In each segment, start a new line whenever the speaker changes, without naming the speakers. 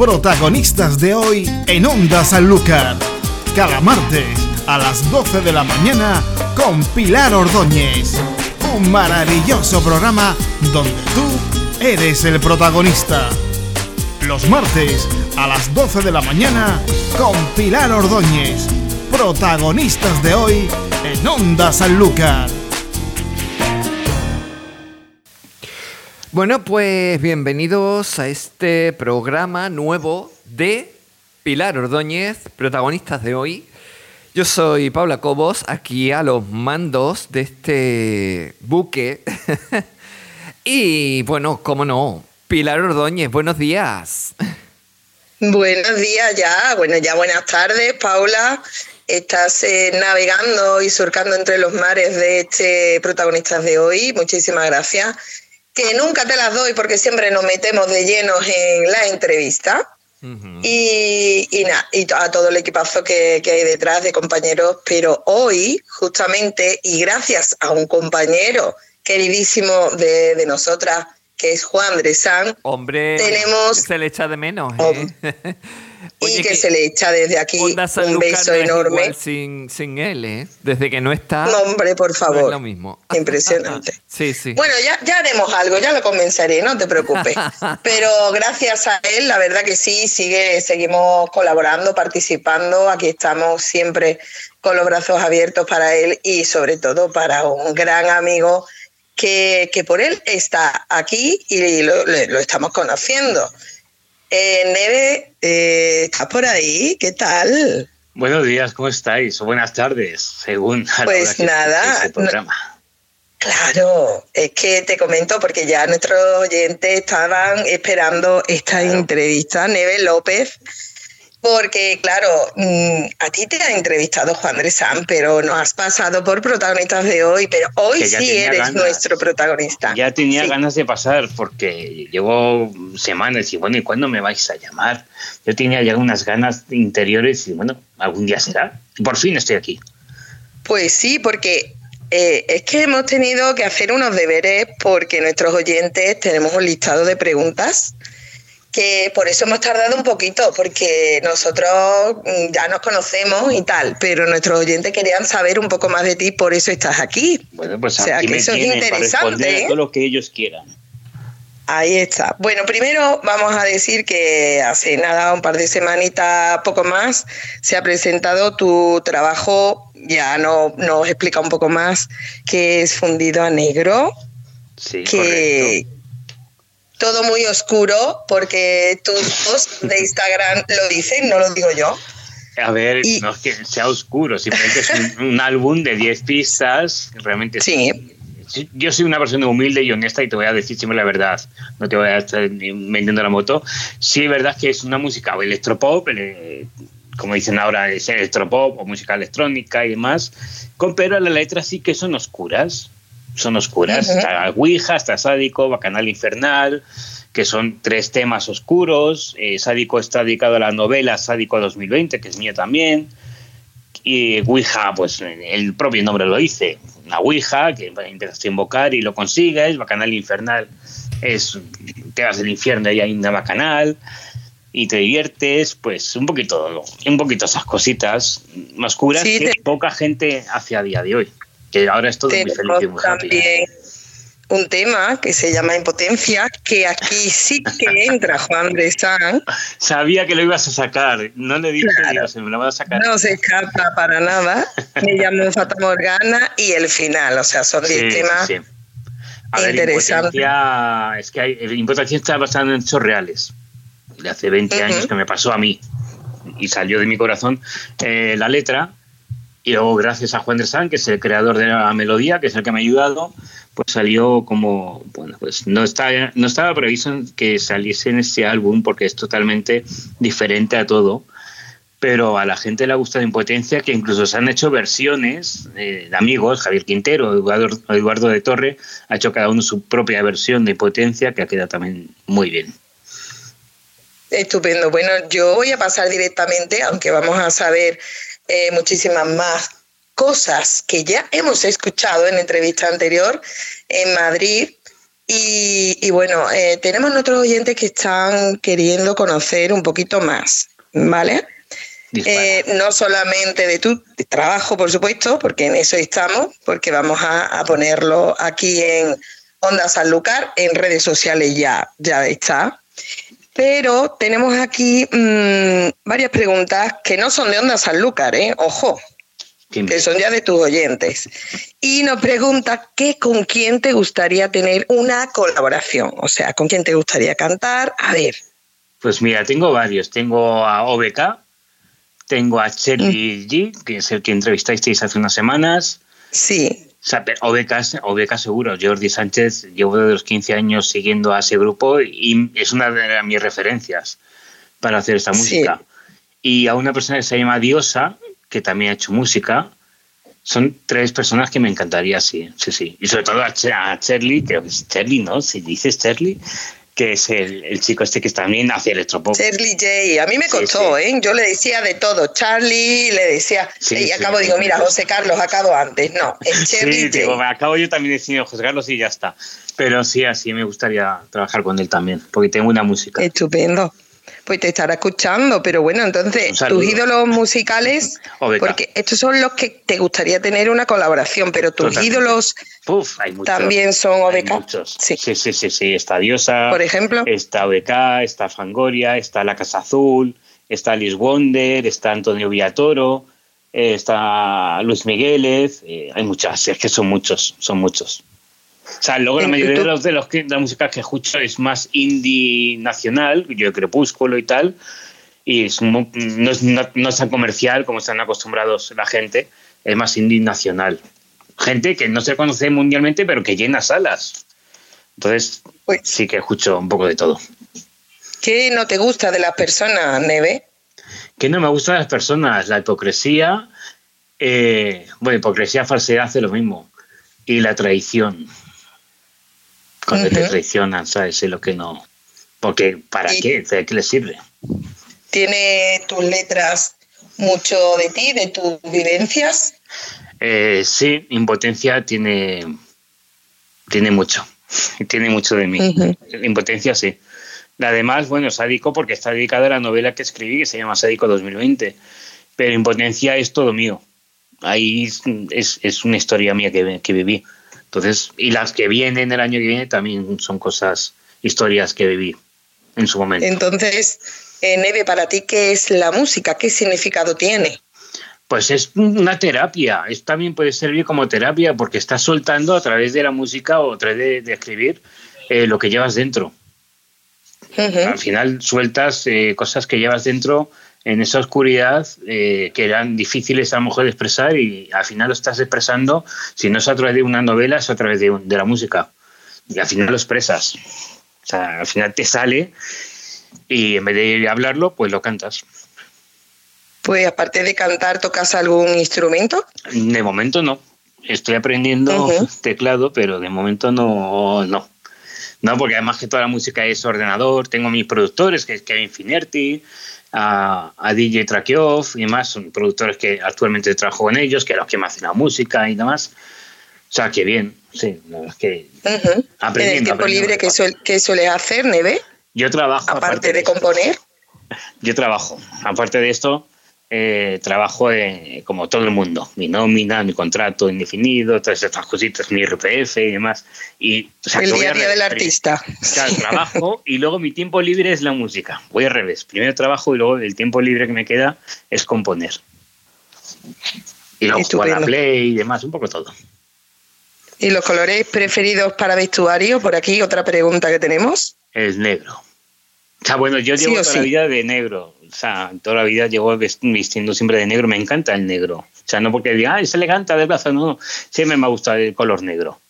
protagonistas de hoy en Onda Sanlúcar. Cada martes a las 12 de la mañana con Pilar Ordóñez. Un maravilloso programa donde tú eres el protagonista. Los martes a las 12 de la mañana con Pilar Ordóñez. Protagonistas de hoy en Onda Sanlúcar.
Bueno, pues bienvenidos a este programa nuevo de Pilar Ordóñez, protagonistas de hoy. Yo soy Paula Cobos, aquí a los mandos de este buque. y bueno, cómo no, Pilar Ordóñez, buenos días.
Buenos días ya, bueno, ya buenas tardes, Paula. Estás eh, navegando y surcando entre los mares de este protagonistas de hoy. Muchísimas gracias que nunca te las doy porque siempre nos metemos de llenos en la entrevista. Y, y, y a todo el equipazo que, hay detrás de compañeros, pero hoy, justamente, y gracias a un compañero queridísimo de, de nosotras, que es Juan Dresán,
hombre,
tenemos,
se le echa de menos. ¿eh?
y que, se le echa desde aquí un beso enorme.
sin, sin él, ¿eh? Desde que no está.
No, hombre, por favor.
es lo mismo.
Impresionante.
sí, sí.
Bueno, ya, ya haremos algo, ya lo comenzaré, no te preocupes. Pero gracias a él, la verdad que sí, sigue, seguimos colaborando, participando. Aquí estamos siempre con los brazos abiertos para él y sobre todo para un gran amigo que, que por él está aquí y lo, lo estamos conociendo. Eh, Neve, eh, ¿estás por ahí? ¿Qué tal?
Buenos días, ¿cómo estáis? O buenas tardes, según.
Pues nada. claro, es que te comento porque ya nuestros oyentes estaban esperando esta entrevista. Neve López porque, claro, mm, a ti te ha entrevistado Juan Dresán, pero no has pasado por protagonistas de hoy, pero hoy sí eres nuestro protagonista.
Ya tenía ganas de pasar porque llevo semanas y bueno, ¿y cuándo me vais a llamar? Yo tenía ya unas ganas interiores y bueno, algún día será. Por fin estoy aquí.
Pues sí, porque eh, es que hemos tenido que hacer unos deberes porque nuestros oyentes tenemos un listado de preguntas que por eso hemos tardado un poquito, porque nosotros mm, ya nos conocemos y tal, pero nuestros oyentes querían saber un poco más de ti, por eso estás aquí.
Bueno, pues o sea, que eso es interesante. ¿eh? todo lo que ellos quieran.
Ahí está. Bueno, primero vamos a decir que hace nada, un par de semanitas, poco más, se ha presentado tu trabajo, ya no, nos explica un poco más, que es fundido a negro.
Sí, que,
todo muy oscuro, porque tus posts de Instagram lo dicen, no lo digo yo.
A ver, no es que sea oscuro, simplemente es un, álbum de 10 pistas, realmente
sí.
Yo soy una persona humilde y honesta y te voy a decir siempre la verdad, no te voy a estar vendiendo la moto. Sí, es verdad que es una música electropop, como dicen ahora, es electropop o música electrónica y demás, pero las letras sí que son oscuras son oscuras. Está Ouija, está Sádico, Bacanal Infernal, que son tres temas oscuros. Eh, Sádico está dedicado a la novela Sádico 2020, que es mía también. Y Ouija, pues el propio nombre lo dice, una Ouija que empiezas a invocar y lo consigues. Bacanal Infernal es te vas al infierno y hay una Bacanal y te diviertes, pues un poquito, un poquito esas cositas oscuras que poca gente hace a día de hoy que ahora es todo muy feliz y muy también
un tema que se llama impotencia, que aquí sí que entra Juan Bresán.
Sabía que lo ibas a sacar, no le dije claro, me lo vas a sacar.
No se escapa para nada. Me llamo Fata Morgana y el final, o sea, son 10 temas sí. interesantes.
es que hay, impotencia está basada en hechos reales. De hace 20 años que me pasó a mí y salió de mi corazón eh, la letra y luego, gracias a Juan de San, que es el creador de la melodía, que es el que me ha ayudado, pues salió como, bueno, pues no, está, no estaba previsto que saliese en este álbum porque es totalmente diferente a todo. Pero a la gente le ha gustado Impotencia, que incluso se han hecho versiones de amigos, Javier Quintero, Eduardo, Eduardo de Torre, ha hecho cada uno su propia versión de Impotencia, que ha quedado también muy bien.
Estupendo. Bueno, yo voy a pasar directamente, aunque vamos a saber eh, muchísimas más cosas que ya hemos escuchado en entrevista anterior en Madrid. Y, bueno, eh, tenemos nuestros oyentes que están queriendo conocer un poquito más, ¿vale? Eh, no solamente de tu trabajo, por supuesto, porque en eso estamos, porque vamos a, ponerlo aquí en Onda Sanlúcar, en redes sociales ya, ya está. Pero tenemos aquí mm, varias preguntas que no son de Onda Sanlúcar, ¿eh? Ojo, que son ya de tus oyentes. Y nos pregunta qué con quién te gustaría tener una colaboración, o sea, con quién te gustaría cantar. A ver.
Pues mira, tengo varios. Tengo a OBK, tengo a Cherry mm. G, que es el que entrevistasteis hace unas semanas.
Sí.
O sea, OBK, seguro. Jordi Sánchez, llevo de los 15 años siguiendo a ese grupo y es una de mis referencias para hacer esta música. Y a una persona que se llama Diosa, que también ha hecho música. Son tres personas que me encantaría, sí, sí, sí. Y sobre todo a, Charlie, creo que es Charlie, ¿no? Si dices Charlie, que es el, chico este que también hace electropop.
Charlie J. A mí me costó, ¿eh? Yo le decía de todo. Charlie, le decía. y acabo, digo, mira, José Carlos, acabo antes. No, es Charlie J.
Digo, acabo yo también diciendo José Carlos y ya está. Pero sí, así me gustaría trabajar con él también, porque tengo una música.
Estupendo pues te estará escuchando. Pero bueno, entonces, tus ídolos musicales, porque estos son los que te gustaría tener una colaboración, pero tus ídolos también son OBK.
Sí. sí. sí, sí, sí, Está Diosa.
Por ejemplo.
Está OBK, está Fangoria, está La Casa Azul, está Liz Wonder, está Antonio Villatoro, está Luis Migueles. Eh, hay muchas, es que son muchos, son muchos. O sea, luego la mayoría de los de los que, la música que escucho es más indie nacional, yo Crepúsculo y tal, y no, es, no, tan comercial como están acostumbrados la gente, es más indie nacional. Gente que no se conoce mundialmente, pero que llena salas. Entonces, pues sí que escucho un poco de todo.
¿Qué no te gusta de las personas, Neve?
¿Qué no me gusta de las personas? La hipocresía. Eh, bueno, hipocresía, falsedad hace lo mismo. Y la traición cuando te traicionan, ¿sabes? Es lo que no. Porque, ¿para qué? ¿De qué le sirve?
¿Tiene tus letras mucho de ti, de tus vivencias?
Eh, sí, impotencia tiene, tiene mucho. Tiene mucho de mí. Impotencia, sí. Además, bueno, sádico porque está dedicada a la novela que escribí, que se llama Sádico 2020. Pero impotencia es todo mío. Ahí es, es una historia mía que, que viví. Entonces, y las que vienen el año que viene también son cosas, historias que viví en su momento.
Entonces, eh, Neve, para ti, ¿qué es la música? ¿Qué significado tiene?
Pues es una terapia, es, también puede servir como terapia porque estás soltando a través de la música o a través de, escribir eh, lo que llevas dentro. Al final sueltas eh, cosas que llevas dentro en esa oscuridad eh, que eran difíciles a lo mejor de expresar y al final lo estás expresando, si no es a través de una novela, es a través de, la música. Y al final lo expresas. O sea, al final te sale y en vez de hablarlo, pues lo cantas.
Pues aparte de cantar, ¿tocas algún instrumento?
De momento no. Estoy aprendiendo teclado, pero de momento no, no. No, porque además que toda la música es ordenador, tengo mis productores, que es Kevin Finerti, a, DJ Trakioff y demás, son productores que actualmente trabajo con ellos, que los que me hacen la música y demás. O sea, que bien, sí, es que
¿En el tiempo libre que, suele hacer, Neve?
Yo trabajo.
Aparte, de componer.
Yo trabajo. Aparte de esto, eh, trabajo como todo el mundo, mi nómina, mi contrato indefinido, todas estas cositas, mi RPF y demás. Y,
el día a día del artista.
Claro, trabajo y luego mi tiempo libre es la música. Voy al revés. Primero trabajo y luego el tiempo libre que me queda es componer. Y luego jugar a play y demás, un poco todo.
¿Y los colores preferidos para vestuario? Por aquí otra pregunta que tenemos.
El negro. O sea, bueno, yo llevo toda la vida de negro. O sea, toda la vida llevo vistiendo siempre de negro. Me encanta el negro. O sea, no porque diga, ah, es elegante de plaza, no. Siempre me ha gustado el color negro.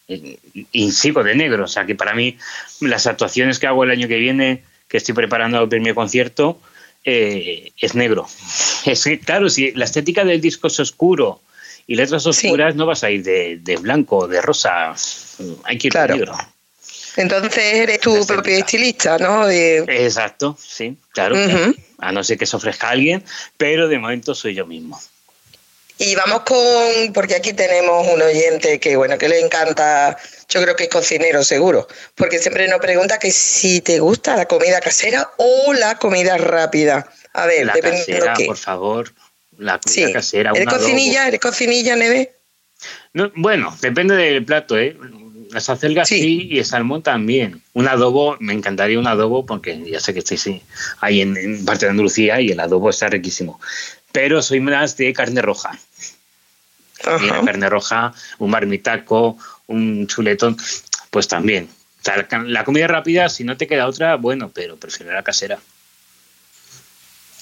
Y sigo de negro. O sea, que para mí, las actuaciones que hago el año que viene, que estoy preparando el primer concierto, eh, es negro. Es que, claro, si la estética del disco es oscuro y letras oscuras, no vas a ir de, de blanco, de rosa. Hay que ir de negro.
Entonces eres tu propio estilista, ¿no?
Exacto, sí, claro, A no ser que se ofrezca alguien, pero de momento soy yo mismo.
Y vamos con, porque aquí tenemos un oyente que, bueno, que le encanta, yo creo que es cocinero seguro, porque siempre nos pregunta que si te gusta la comida casera o la comida rápida. A ver,
la
dependiendo
casera,
qué.
por favor. La comida
Sí.
casera.
¿Eres cocinilla? ¿Eres cocinilla, Neve?
No, bueno, depende del plato, ¿eh? Las acelgas
Sí.
sí. y el salmón también. Un adobo, me encantaría un adobo porque ya sé que estáis sí, ahí en, en parte de Andalucía y el adobo está riquísimo. Pero soy más de carne roja. Carne roja, un marmitaco, un chuletón, pues también. O sea, la, la comida rápida, si no te queda otra, bueno, pero prefiero la casera.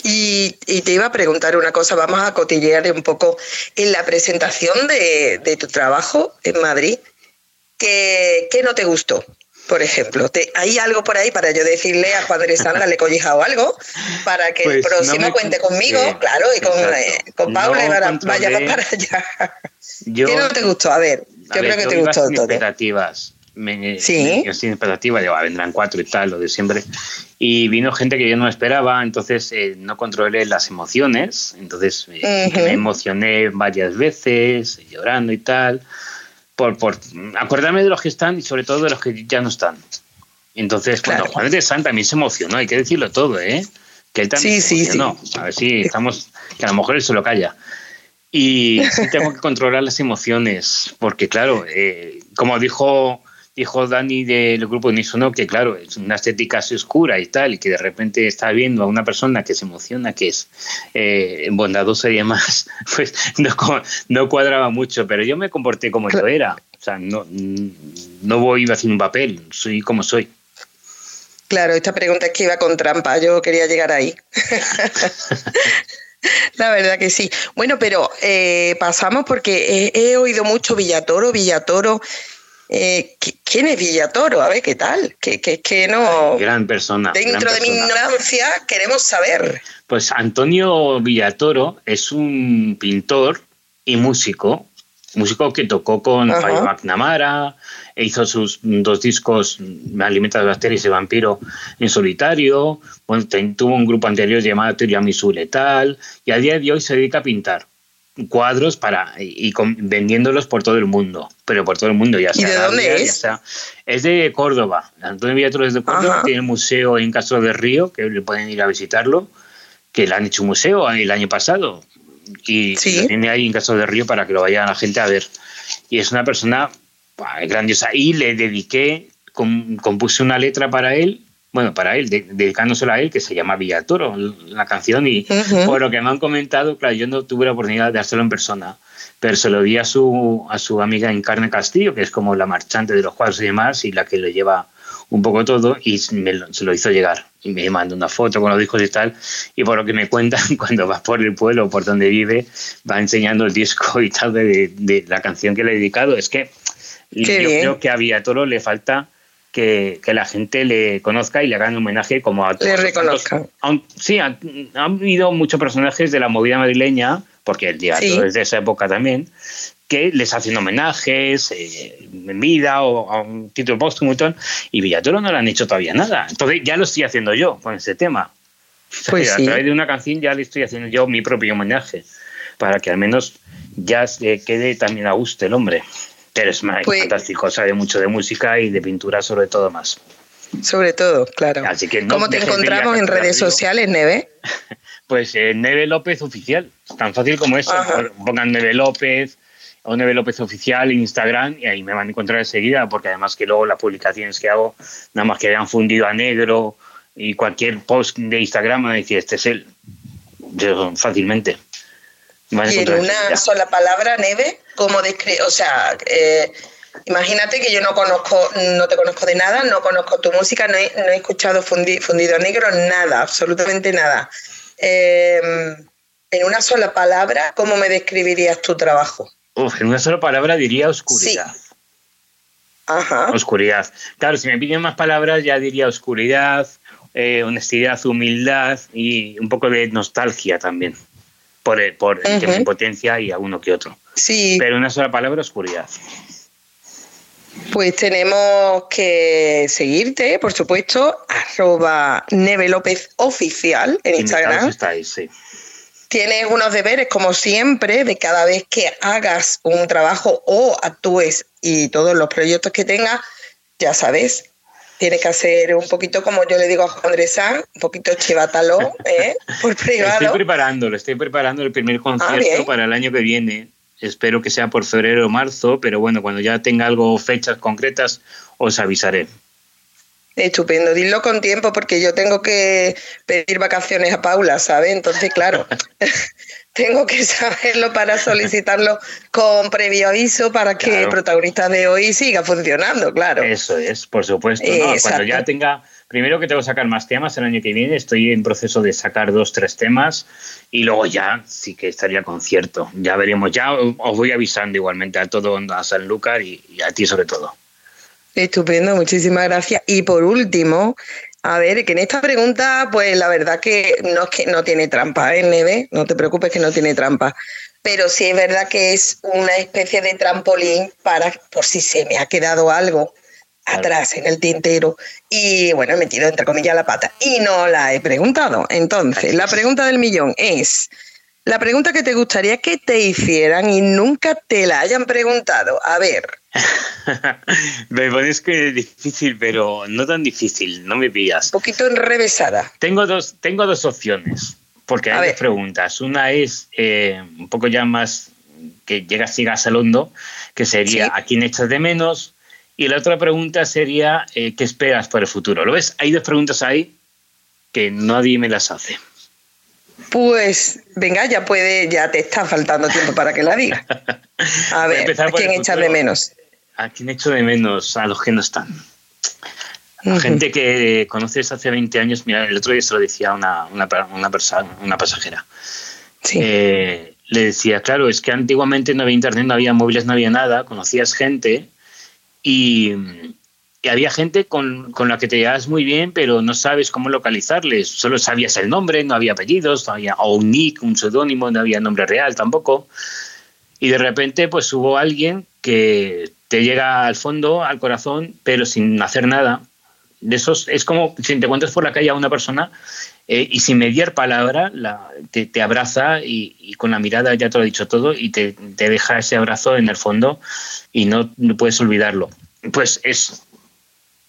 Y, y te iba a preguntar una cosa, vamos a cotillear un poco en la presentación de, de tu trabajo en Madrid. ¿Qué, qué no te gustó? Por ejemplo, ¿te- ¿hay algo por ahí para yo decirle a Juan de Sandra, le he collijado algo, para que el
Pues no
próximo
me-
cuente conmigo,
sí,
claro, y con, eh, con Paula, y
No
para-
controlé-
vayamos para allá.
Yo,
¿Qué no te gustó? A ver,
A
yo
ver,
creo que
yo
te gustó todo.
expectativas. Me,
Sí.
yo sin expectativas, digo, "Ah, vendrán cuatro y tal, lo de siempre. Y vino gente que yo no esperaba, entonces eh, no controlé las emociones. Entonces eh,
Ujú.
me emocioné varias veces, llorando y tal, por, por acordarme de los que están y sobre todo de los que ya no están. Entonces,
Claro.
bueno, Juan de San también se emocionó, hay que decirlo todo, ¿eh? Que él también
Sí,
se
sí,
emocionó. A ver si estamos, que a lo mejor él se lo calla. Y sí tengo que controlar las emociones, porque claro, eh, como dijo, dijo Dani del grupo Unisono, que claro, es una estética así oscura y tal, y que de repente está viendo a una persona que se emociona, que es eh, bondadosa y demás, pues no, no cuadraba mucho, pero yo me comporté como yo era. O sea, no, no voy a hacer un papel, soy como soy.
Claro, esta pregunta es que iba con trampa, yo quería llegar ahí. La verdad que sí. Bueno, pero eh, pasamos porque he, he oído mucho Villatoro, Villatoro. Eh, ¿qui- ¿Quién es Villatoro? A ver, ¿qué tal? Que, que, que no...
Gran persona.
Dentro
gran
de mi ignorancia queremos saber.
Pues Antonio Villatoro es un pintor y músico, músico que tocó con. Fabio McNamara, e hizo sus dos discos, Me alimenta de bacterias y vampiro, en solitario, bueno, tuvo un grupo anterior llamado Tiramisu Letal, y a día de hoy se dedica a pintar cuadros para y, y con- vendiéndolos por todo el mundo, pero por todo el mundo ya
¿Y
sea
de dónde
Arabia,
es?
ya sea- es de Córdoba. Antonio Villatoro es de Córdoba,
Ajá.
tiene un museo en Castro de Río, que le pueden ir a visitarlo que le han hecho un museo el año pasado y
Sí.
lo tiene ahí en Castro de Río para que lo vaya la gente a ver. Y es una persona buah, grandiosa. Y le dediqué, com- compuse una letra para él, bueno, para él, de- dedicándosela a él, que se llama Villatoro, la canción. Y
Ujú.
por lo que me han comentado, claro, yo no tuve la oportunidad de hacerlo en persona, pero se lo di a su, a su amiga Encarne Castillo, que es como la marchante de los cuadros y demás, y la que lo lleva un poco todo, y me lo- se lo hizo llegar. Y me mandó una foto con los discos y tal, y por lo que me cuentan, cuando vas por el pueblo, por donde vive, va enseñando el disco y tal de, de la canción que le he dedicado. Es que
Qué
yo
bien.
creo que a Villatoro le falta que, que la gente le conozca y le hagan homenaje como a
Le.
Aun- sí, han, han habido muchos personajes de la movida madrileña, porque el Villatoro
Sí.
es de esa época también, que les hacen homenajes eh, en vida o a un título póstumo y tal, y Villatoro no le han hecho todavía nada. Entonces ya lo estoy haciendo yo con ese tema. O sea,
Pues
a
sí.
través de una canción ya le estoy haciendo yo mi propio homenaje, para que al menos ya se quede también a gusto el hombre. Pero es
Pues-
fantástico, sabe mucho de música y de pintura sobre todo más.
Sobre todo, claro.
Así que no
¿Cómo te
a
encontramos en redes sociales, Neve?
Pues eh, Neve López Oficial, tan fácil como eso.
Ajá.
Pongan Neve López o Neve López Oficial en Instagram y ahí me van a encontrar enseguida, porque además que luego las publicaciones que hago, nada más que hayan fundido a negro y cualquier post de Instagram me decir, este es él. Yo, fácilmente. Van a
Y en una sola palabra, Neve, ¿cómo describe? O sea, eh, imagínate que yo no conozco, no te conozco de nada, no conozco tu música, no he, no he escuchado Fundi- Fundido Negro, nada, absolutamente nada. Eh, en una sola palabra, ¿cómo me describirías tu trabajo?
Uf, en una sola palabra diría oscuridad.
Ajá.
Oscuridad. Claro, si me piden más palabras ya diría oscuridad, eh, honestidad, humildad y un poco de nostalgia también. Por, el- por el tema
Ujú.
impotencia y alguno que otro.
Sí,
Pero una sola palabra, oscuridad.
pues tenemos que seguirte, por supuesto, arroba Neve López Oficial en Instagram.
estáis, sí.
tienes unos deberes, como siempre, de cada vez que hagas un trabajo o actúes y todos los proyectos que tengas, ya sabes, tienes que hacer un poquito como yo le digo a Juan Andrés un poquito chivatalo, ¿eh? por privado.
Estoy preparándolo, estoy preparando el primer concierto para el año que viene. Espero que sea por febrero o marzo, pero bueno, cuando ya tenga algo, fechas concretas, os avisaré.
Estupendo, dilo con tiempo porque yo tengo que pedir vacaciones a Paula, ¿sabes? Entonces, claro, tengo que saberlo para solicitarlo con previo aviso para que el protagonista de hoy siga funcionando, claro.
Eso es, por supuesto. Cuando ya tenga, primero que tengo que sacar más temas el año que viene, estoy en proceso de sacar dos, tres temas y luego ya sí que estaría concierto. Ya veremos, ya os voy avisando igualmente a todo, a Sanlúcar y a ti sobre todo.
Estupendo, muchísimas gracias. Y por último, a ver, que en esta pregunta, pues la verdad que no es que no tiene trampa, ¿eh, Neve? No te preocupes que no tiene trampa. Pero sí es verdad que es una especie de trampolín para, por si se me ha quedado algo atrás en el tintero y bueno, he metido entre comillas la pata y no la he preguntado. Entonces, la pregunta del millón es, la pregunta que te gustaría que te hicieran y nunca te la hayan preguntado. A ver.
me pones que es difícil, pero no tan difícil, no me pillas.
Un poquito enrevesada.
Tengo dos, tengo dos opciones, porque hay dos preguntas. Una es eh, un poco ya más que llegas, sigas al hondo, que sería ¿a quién echas de menos? Y la otra pregunta sería eh, ¿qué esperas para el futuro? ¿Lo ves? Hay dos preguntas ahí que nadie me las hace.
Pues venga, ya puede, ya te está faltando tiempo para que la diga. A ver, ¿a quién echas de menos?
¿A quién echo de menos? A los que no están. A gente que conoces hace 20 años, mira, el otro día se lo decía una, una, una, persona, una pasajera. Eh, le decía, claro, es que antiguamente no había internet, no había móviles, no había nada, conocías gente y, y había gente con, la que te llevas muy bien, pero no sabes cómo localizarles. Solo sabías el nombre, no había apellidos, no había o un nick, un seudónimo, no había nombre real tampoco. Y de repente, pues hubo alguien que te llega al fondo, al corazón, pero sin hacer nada. De esos, es como si te encuentras por la calle a una persona eh, y sin mediar palabra te, abraza y, con la mirada ya te lo ha dicho todo y te, te deja ese abrazo en el fondo y no, no puedes olvidarlo. Pues es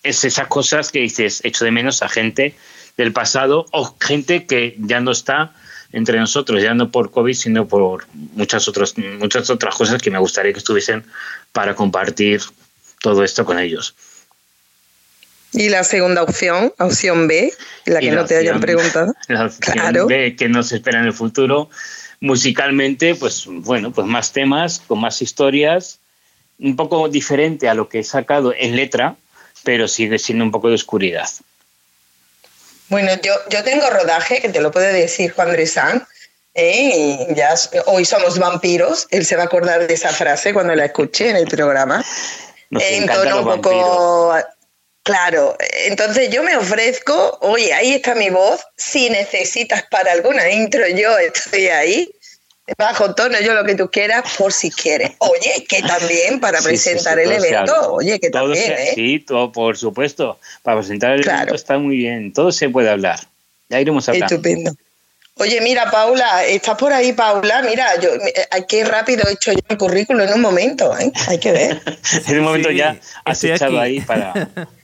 es esas cosas que dices, echo de menos a gente del pasado o gente que ya no está entre nosotros, ya no por COVID, sino por muchas otras, muchas otras cosas que me gustaría que estuviesen para compartir todo esto con ellos.
Y la segunda opción, opción B, la que no te hayan preguntado.
La opción B que nos espera en el futuro. Musicalmente, pues bueno, pues más temas, con más historias, un poco diferente a lo que he sacado en letra, pero sigue siendo un poco de oscuridad.
Bueno, yo, yo tengo rodaje, que te lo puede decir Juan Dresán. ¿eh? ya, hoy somos vampiros. Él se va a acordar de esa frase cuando la escuché en el programa.
en tono un poco.
Claro, entonces yo me ofrezco, oye, ahí está mi voz, si necesitas para alguna intro, yo estoy ahí bajo tono, yo lo que tú quieras, por si quieres. Oye, que también para presentar el evento, oye, que también, ¿eh?
Sí, todo, por supuesto, para presentar el evento está muy bien, todo se puede hablar. Ya iremos a hablar.
Estupendo. Oye, mira, Paula, estás por ahí, Paula. Mira, yo, qué rápido he hecho yo el currículo en un momento, ¿eh? Hay que ver.
en un momento ya has echado ahí para.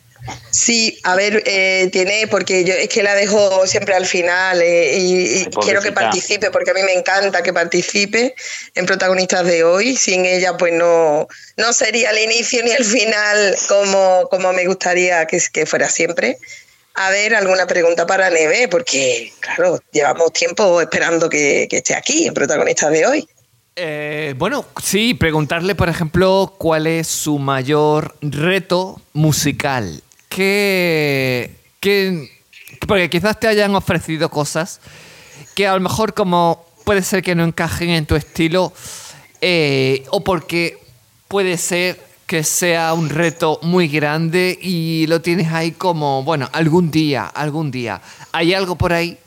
Sí, a ver, eh, tiene, porque yo es que la dejo siempre al final eh, y, quiero que participe, porque a mí me encanta que participe en protagonistas de hoy. Sin ella, pues no, no sería el inicio ni el final como, como me gustaría que, que fuera siempre. A ver, alguna pregunta para Neve, porque, claro, llevamos tiempo esperando que, esté aquí en protagonistas de hoy.
Eh, bueno, sí, preguntarle, por ejemplo, cuál es su mayor reto musical que, porque quizás te hayan ofrecido cosas que a lo mejor como puede ser que no encajen en tu estilo eh, o porque puede ser que sea un reto muy grande y lo tienes ahí como, bueno, algún día, algún día. ¿Hay algo por ahí?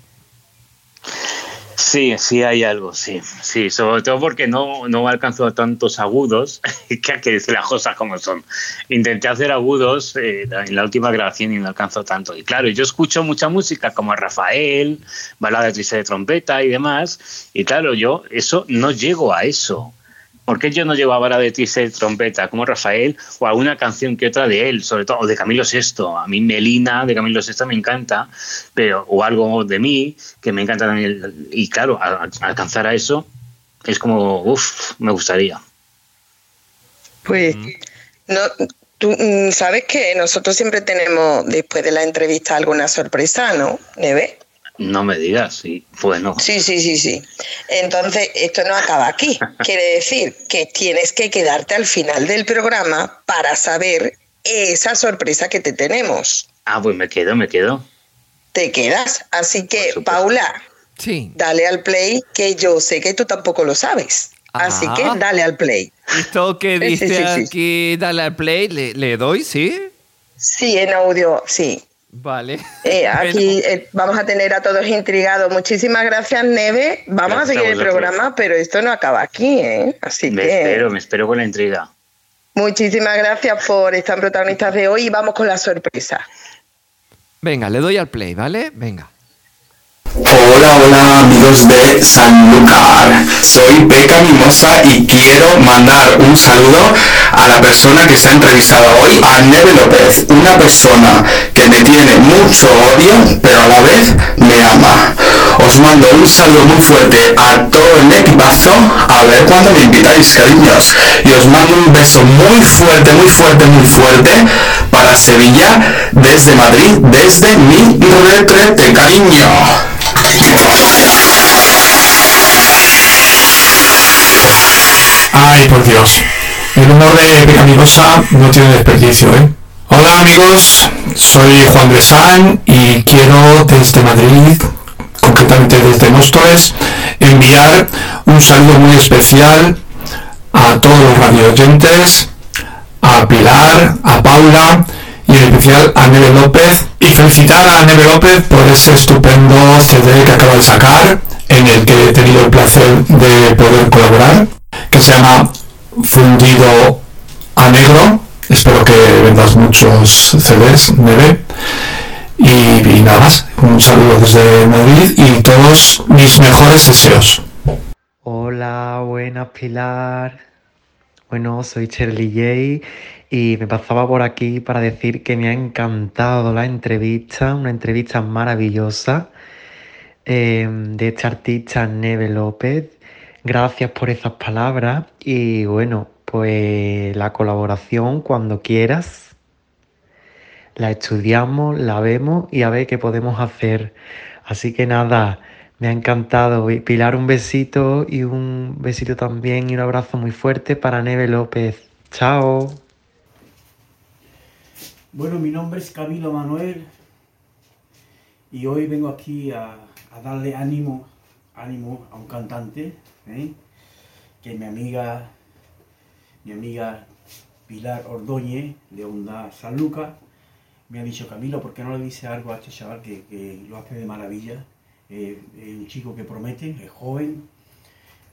Sí, sí hay algo, sí, sí, sobre todo porque no, no alcanzó tantos agudos, que hay que decir las cosas como son. Intenté hacer agudos eh, en la última grabación y no alcanzó tanto. Y claro, yo escucho mucha música como Rafael, balada triste de trompeta y demás, y claro, yo eso no llego a eso. ¿Por qué yo no llevo a de triste trompeta como Rafael o alguna canción que otra de él, sobre todo, o de Camilo VI? A mí Melina de Camilo VI me encanta, pero o algo de mí que me encanta también. Y claro, alcanzar a eso es como, uff, me gustaría.
Pues, no, tú mm, sabes que nosotros siempre tenemos después de la entrevista alguna sorpresa, ¿no, Neve?
No me digas, sí. Bueno.
Sí, sí, sí, sí. Entonces, esto no acaba aquí. Quiere decir que tienes que quedarte al final del programa para saber esa sorpresa que te tenemos.
Ah, pues me quedo, me quedo.
Te quedas. Así que, Paula,
sí.
dale al play, que yo sé que tú tampoco lo sabes. Así que dale al play.
Esto que dice aquí, dale al play, ¿le, ¿le doy, sí?
Sí, en audio, sí.
Vale.
Eh, aquí eh, vamos a tener a todos intrigados. Muchísimas gracias, Neve. Vamos a seguir el programa, pero esto no acaba aquí, ¿eh? Así
me
que.
espero, me espero con la intriga.
Muchísimas gracias por estar protagonistas de hoy y vamos con la sorpresa.
Venga, le doy al play, ¿vale? Venga.
Hola, hola amigos de Sanlúcar. Soy Beca Mimosa y quiero mandar un saludo a la persona que se ha entrevistado hoy, a Neve López, una persona que me tiene mucho odio, pero a la vez me ama. Os mando un saludo muy fuerte a todo el equipazo, a ver cuándo me invitáis, cariños. Y os mando un beso muy fuerte, muy fuerte, muy fuerte para Sevilla, desde Madrid, desde mi retrete, cariño.
Ay, por Dios. El humor de Pecaminosa no tiene desperdicio, ¿eh? Hola amigos, soy Juan de San y quiero desde Madrid, concretamente desde Móstoles, enviar un saludo muy especial a todos los radio oyentes, a Pilar, a Paula y en especial a Neve López y felicitar a Neve López por ese estupendo CD que acaba de sacar en el que he tenido el placer de poder colaborar que se llama Fundido a Negro. Espero que vendas muchos CDs, Neve. Y, nada más, un saludo desde Madrid y todos mis mejores deseos.
Hola, buenas Pilar. Bueno, soy Shirley J y me pasaba por aquí para decir que me ha encantado la entrevista, una entrevista maravillosa eh, de esta artista Neve López Gracias por esas palabras y bueno, pues la colaboración cuando quieras. La estudiamos, la vemos y a ver qué podemos hacer. Así que nada, me ha encantado. Pilar, un besito y un besito también y un abrazo muy fuerte para Neve López. Chao.
Bueno, mi nombre es Camilo Manuel y hoy vengo aquí a, darle ánimo, ánimo a un cantante ¿eh? que mi amiga, mi amiga Pilar Ordóñez de Onda San Lucas me ha dicho, Camilo, ¿por qué no le dice algo a este chaval que, lo hace de maravilla? Un chico que promete, es joven,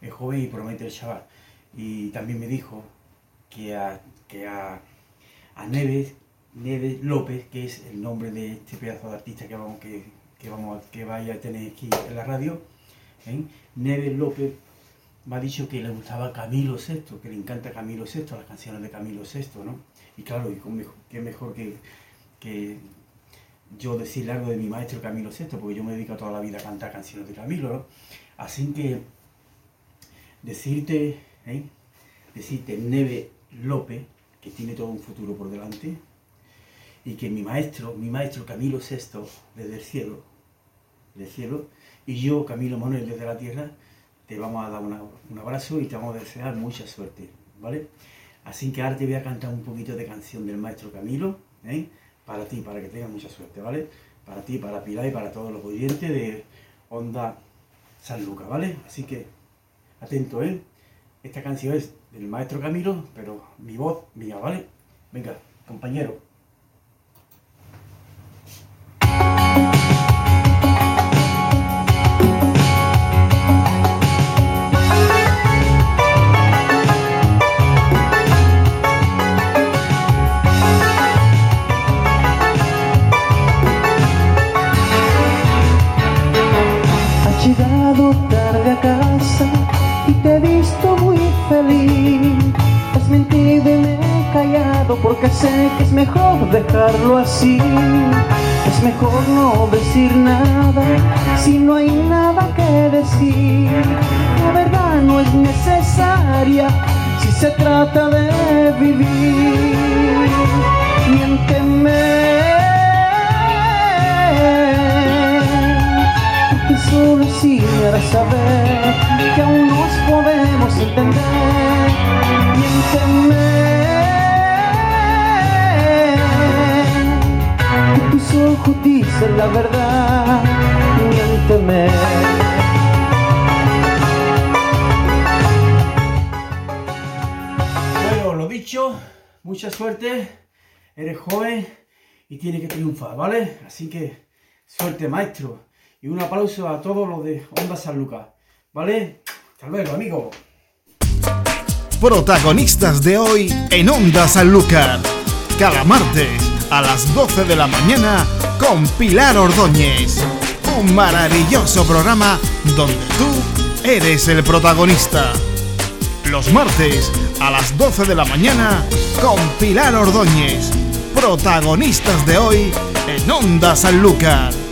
es joven y promete el chaval. Y también me dijo que a, que a, Neves, Neves López, que es el nombre de este pedazo de artista que vamos, que, vamos que vaya a tener aquí en la radio, ¿eh? Neves López me ha dicho que le gustaba Camilo VI, que le encanta Camilo VI, las canciones de Camilo VI, ¿no? Y claro, y qué mejor que, que yo decirle algo de mi maestro Camilo VI, porque yo me dedico toda la vida a cantar canciones de Camilo, ¿no? Así que decirte, ¿eh? decirte Neve López, que tiene todo un futuro por delante, y que mi maestro, mi maestro Camilo VI, desde el cielo, del cielo, y yo, Camilo Manuel, desde la tierra, te vamos a dar un abrazo y te vamos a desear mucha suerte, ¿vale? Así que ahora te voy a cantar un poquito de canción del maestro Camilo, ¿eh? Para ti, para que tengas mucha suerte, ¿vale? Para ti, para Pilar y para todos los oyentes de Onda San Lucas, ¿vale? Así que, atento, ¿eh? Esta canción es del maestro Camilo, pero mi voz mía, ¿vale? Venga, compañero.
Porque sé que es mejor dejarlo así. Es mejor no decir nada si no hay nada que decir. La verdad no es necesaria si se trata de vivir. Miénteme. Porque solo así saber que aún nos podemos entender. Miénteme. Tus ojos dicen la verdad. Miénteme.
Bueno, lo dicho, mucha suerte, eres joven y tienes que triunfar, ¿vale? Así que suerte, maestro. Y un aplauso a todos los de Onda San Lucas, ¿vale? Hasta luego, amigo.
Protagonistas de hoy en Onda Sanlúcar. Cada martes a las 12 de la mañana con Pilar Ordóñez. Un maravilloso programa donde tú eres el protagonista. Los martes a las 12 de la mañana con Pilar Ordóñez. Protagonistas de hoy en Onda Sanlúcar.